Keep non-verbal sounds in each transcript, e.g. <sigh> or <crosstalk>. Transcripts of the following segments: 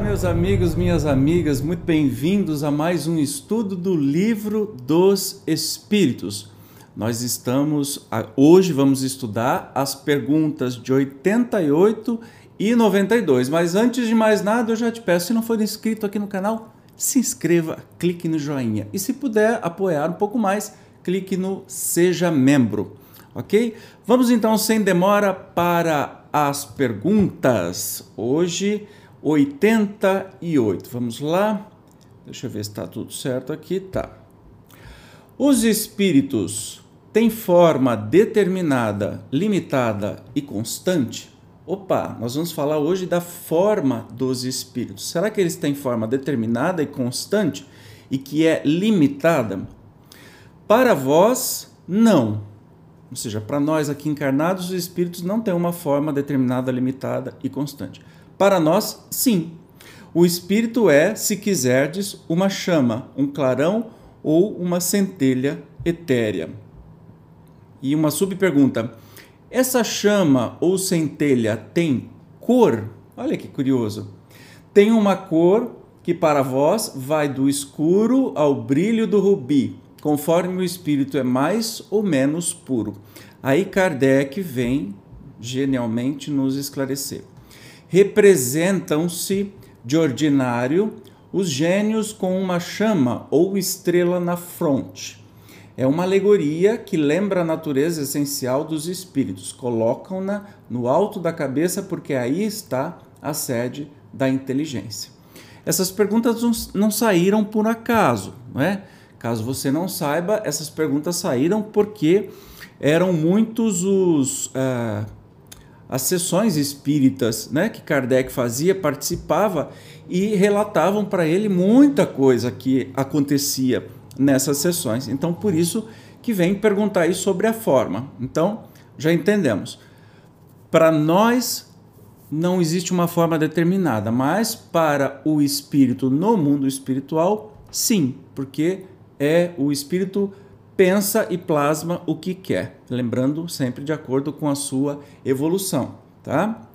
meus amigos, minhas amigas, muito bem-vindos a mais um estudo do Livro dos Espíritos. Nós estamos, hoje vamos estudar as perguntas de 88 e 92, mas antes de mais nada eu já te peço, se não for inscrito aqui no canal, se inscreva, clique no joinha e se puder apoiar um pouco mais, clique no Seja Membro, ok? Vamos então, sem demora, para as perguntas. Hoje 88. Vamos lá. Deixa eu ver se está tudo certo aqui. Tá. Os espíritos têm forma determinada, limitada e constante? Opa, nós vamos falar hoje da forma dos espíritos. Será que eles têm forma determinada e constante e que é limitada? Para vós, não. Ou seja, para nós aqui encarnados, os espíritos não têm uma forma determinada, limitada e constante. Para nós, sim. O espírito é, se quiserdes, uma chama, um clarão ou uma centelha etérea. E uma subpergunta: essa chama ou centelha tem cor? Olha que curioso. Tem uma cor que para vós vai do escuro ao brilho do rubi, conforme o espírito é mais ou menos puro. Aí Kardec vem genialmente nos esclarecer representam-se de ordinário os gênios com uma chama ou estrela na fronte. É uma alegoria que lembra a natureza essencial dos espíritos. Colocam-na no alto da cabeça porque aí está a sede da inteligência. Essas perguntas não saíram por acaso, não é? Caso você não saiba, essas perguntas saíram porque eram muitos os uh, as sessões espíritas né, que Kardec fazia, participava e relatavam para ele muita coisa que acontecia nessas sessões. Então, por isso que vem perguntar aí sobre a forma. Então, já entendemos. Para nós não existe uma forma determinada, mas para o espírito no mundo espiritual, sim, porque é o espírito pensa e plasma o que quer, lembrando sempre de acordo com a sua evolução, tá?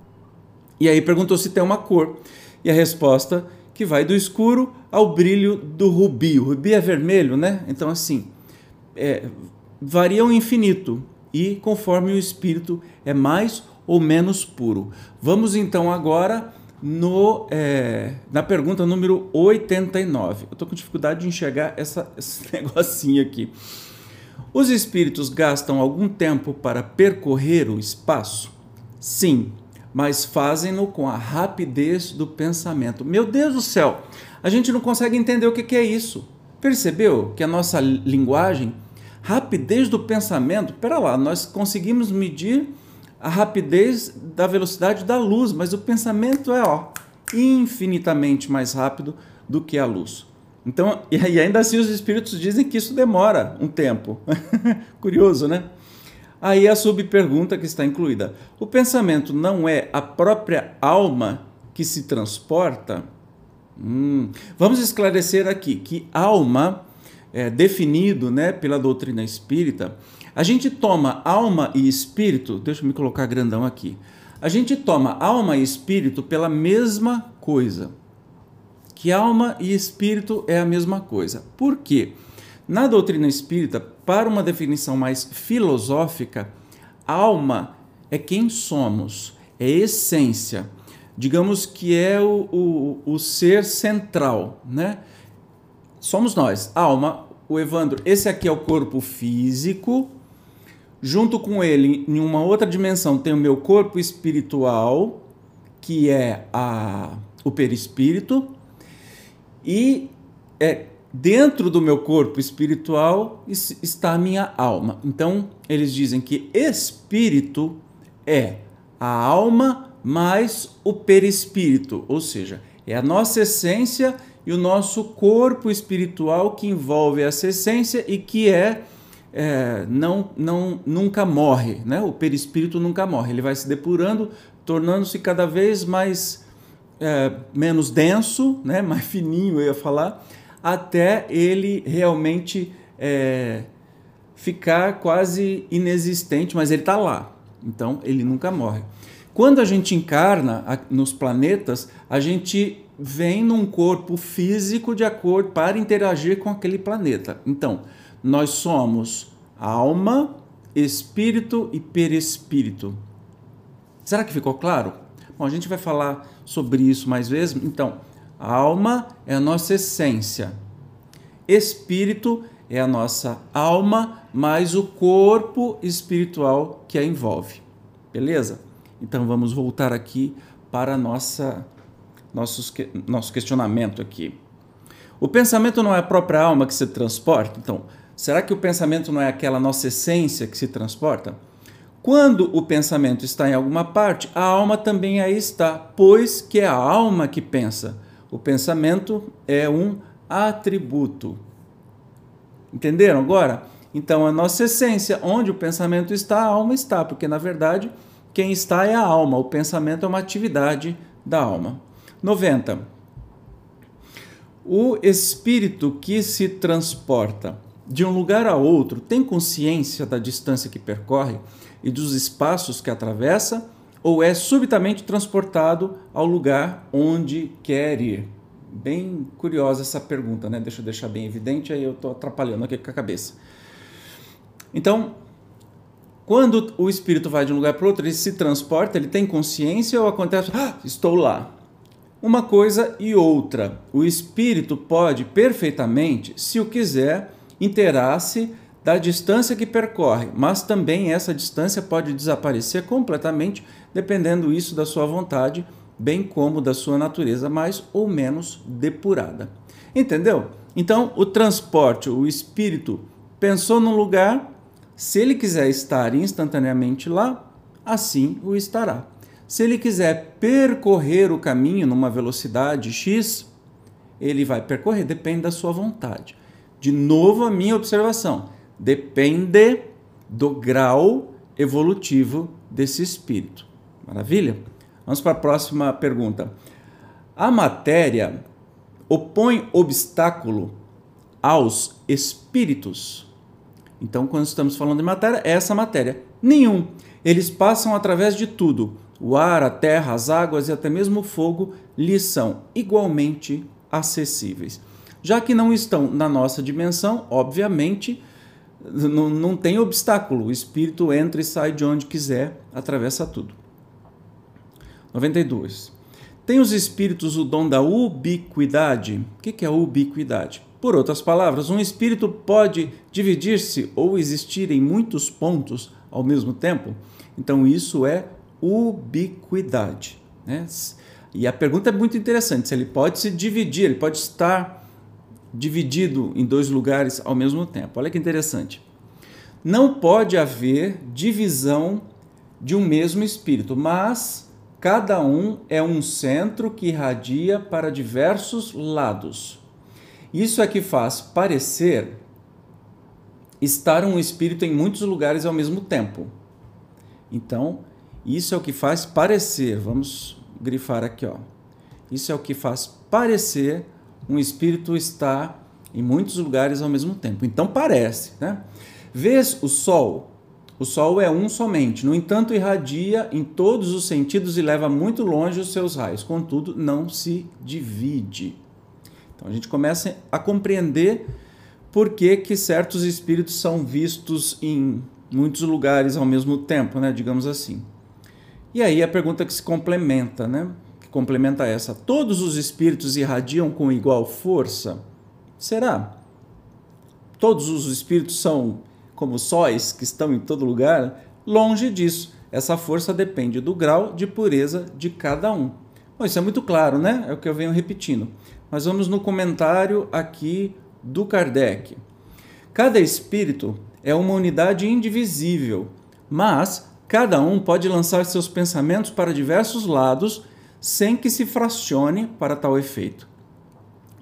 E aí perguntou se tem uma cor. E a resposta que vai do escuro ao brilho do rubi. O rubi é vermelho, né? Então assim, é, varia o infinito e conforme o espírito é mais ou menos puro. Vamos então agora no, é, na pergunta número 89. Eu estou com dificuldade de enxergar essa, esse <laughs> negocinho aqui. Os espíritos gastam algum tempo para percorrer o espaço? Sim, mas fazem-no com a rapidez do pensamento. Meu Deus do céu, a gente não consegue entender o que é isso. Percebeu que a nossa linguagem, rapidez do pensamento, pera lá, nós conseguimos medir a rapidez da velocidade da luz, mas o pensamento é ó, infinitamente mais rápido do que a luz. Então, e ainda assim os espíritos dizem que isso demora um tempo. <laughs> Curioso, né? Aí a subpergunta que está incluída: o pensamento não é a própria alma que se transporta? Hum. Vamos esclarecer aqui que alma é definido né, pela doutrina espírita. A gente toma alma e espírito, deixa eu me colocar grandão aqui. A gente toma alma e espírito pela mesma coisa que alma e espírito é a mesma coisa. Por quê? Na doutrina espírita, para uma definição mais filosófica, alma é quem somos, é essência. Digamos que é o, o, o ser central, né? Somos nós, alma, o Evandro, esse aqui é o corpo físico, junto com ele, em uma outra dimensão, tem o meu corpo espiritual, que é a, o perispírito, e é, dentro do meu corpo espiritual está a minha alma. Então, eles dizem que espírito é a alma mais o perispírito, ou seja, é a nossa essência e o nosso corpo espiritual que envolve essa essência e que é, é não, não nunca morre, né? O perispírito nunca morre, ele vai se depurando, tornando-se cada vez mais é, menos denso, né, <laughs> mais fininho, eu ia falar, até ele realmente é, ficar quase inexistente, mas ele está lá. Então ele nunca morre. Quando a gente encarna nos planetas, a gente vem num corpo físico de acordo para interagir com aquele planeta. Então, nós somos alma, espírito e perispírito. Será que ficou claro? Bom, a gente vai falar sobre isso mais vezes. Então, a alma é a nossa essência. Espírito é a nossa alma mais o corpo espiritual que a envolve. Beleza? Então vamos voltar aqui para nossa nossos, nosso questionamento aqui. O pensamento não é a própria alma que se transporta? Então, será que o pensamento não é aquela nossa essência que se transporta? Quando o pensamento está em alguma parte, a alma também aí está, pois que é a alma que pensa. O pensamento é um atributo. Entenderam agora? Então, a nossa essência, onde o pensamento está, a alma está, porque na verdade quem está é a alma, o pensamento é uma atividade da alma. 90. O espírito que se transporta de um lugar a outro tem consciência da distância que percorre e dos espaços que atravessa ou é subitamente transportado ao lugar onde quer ir? Bem curiosa essa pergunta, né? Deixa eu deixar bem evidente, aí eu estou atrapalhando aqui com a cabeça. Então, quando o espírito vai de um lugar para outro, ele se transporta, ele tem consciência ou acontece, ah, estou lá. Uma coisa e outra. O espírito pode perfeitamente, se o quiser, interar-se da distância que percorre, mas também essa distância pode desaparecer completamente, dependendo isso da sua vontade bem como da sua natureza mais ou menos depurada. Entendeu? Então, o transporte, o espírito pensou num lugar, se ele quiser estar instantaneamente lá, assim o estará. Se ele quiser percorrer o caminho numa velocidade x, ele vai percorrer, depende da sua vontade. De novo, a minha observação: depende do grau evolutivo desse espírito. Maravilha? Vamos para a próxima pergunta. A matéria opõe obstáculo aos espíritos? Então, quando estamos falando de matéria, é essa matéria. Nenhum. Eles passam através de tudo. O ar, a terra, as águas e até mesmo o fogo lhes são igualmente acessíveis. Já que não estão na nossa dimensão, obviamente, não, não tem obstáculo. O espírito entra e sai de onde quiser, atravessa tudo. 92. Tem os espíritos o dom da ubiquidade? O que é ubiquidade? Por outras palavras, um espírito pode dividir-se ou existir em muitos pontos ao mesmo tempo? Então, isso é ubiquidade. Né? E a pergunta é muito interessante: se ele pode se dividir, ele pode estar dividido em dois lugares ao mesmo tempo. Olha que interessante. Não pode haver divisão de um mesmo espírito, mas Cada um é um centro que irradia para diversos lados. Isso é que faz parecer estar um espírito em muitos lugares ao mesmo tempo. Então, isso é o que faz parecer, vamos grifar aqui, ó. Isso é o que faz parecer um espírito estar em muitos lugares ao mesmo tempo. Então parece, né? Vês o sol o Sol é um somente, no entanto, irradia em todos os sentidos e leva muito longe os seus raios, contudo, não se divide. Então a gente começa a compreender por que, que certos espíritos são vistos em muitos lugares ao mesmo tempo, né? digamos assim. E aí a pergunta que se complementa, né? Complementa essa: todos os espíritos irradiam com igual força? Será? Todos os espíritos são como sóis que estão em todo lugar, longe disso. Essa força depende do grau de pureza de cada um. Bom, isso é muito claro, né? É o que eu venho repetindo. Mas vamos no comentário aqui do Kardec. Cada espírito é uma unidade indivisível, mas cada um pode lançar seus pensamentos para diversos lados sem que se fracione para tal efeito.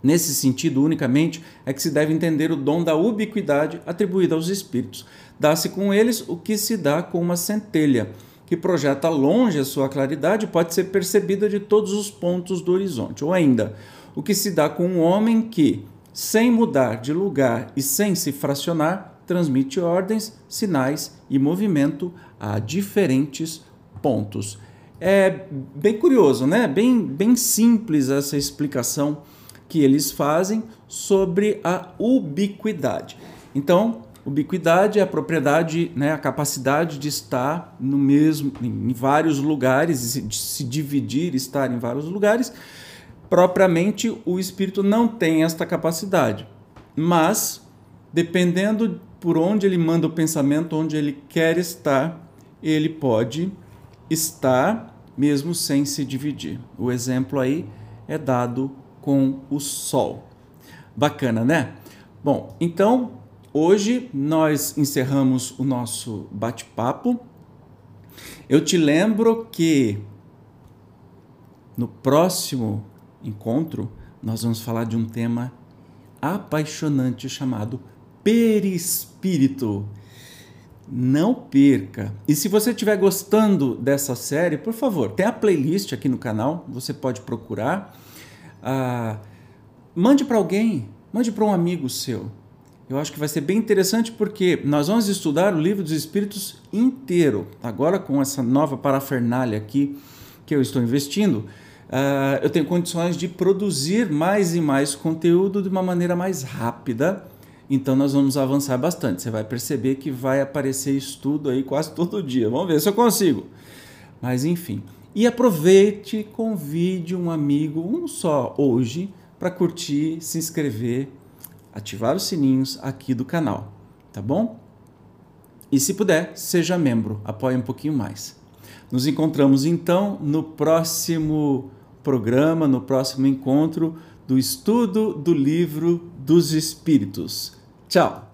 Nesse sentido, unicamente, é que se deve entender o dom da ubiquidade atribuído aos espíritos. Dá-se com eles o que se dá com uma centelha, que projeta longe a sua claridade pode ser percebida de todos os pontos do horizonte. Ou ainda, o que se dá com um homem que, sem mudar de lugar e sem se fracionar, transmite ordens, sinais e movimento a diferentes pontos. É bem curioso, né? Bem, bem simples essa explicação que eles fazem sobre a ubiquidade. Então, ubiquidade é a propriedade, né, a capacidade de estar no mesmo, em vários lugares, de se dividir, estar em vários lugares. Propriamente, o espírito não tem esta capacidade, mas dependendo por onde ele manda o pensamento, onde ele quer estar, ele pode estar mesmo sem se dividir. O exemplo aí é dado com o Sol. Bacana, né? Bom, então hoje nós encerramos o nosso bate-papo. Eu te lembro que no próximo encontro nós vamos falar de um tema apaixonante chamado perispírito. Não perca. E se você estiver gostando dessa série, por favor, tem a playlist aqui no canal, você pode procurar. Ah, mande para alguém, mande para um amigo seu. Eu acho que vai ser bem interessante porque nós vamos estudar o livro dos Espíritos inteiro. Agora, com essa nova parafernália aqui que eu estou investindo, uh, eu tenho condições de produzir mais e mais conteúdo de uma maneira mais rápida. Então, nós vamos avançar bastante. Você vai perceber que vai aparecer estudo aí quase todo dia. Vamos ver se eu consigo. Mas, enfim. E aproveite, convide um amigo, um só hoje, para curtir, se inscrever, ativar os sininhos aqui do canal, tá bom? E se puder, seja membro, apoie um pouquinho mais. Nos encontramos então no próximo programa, no próximo encontro do estudo do livro dos Espíritos. Tchau!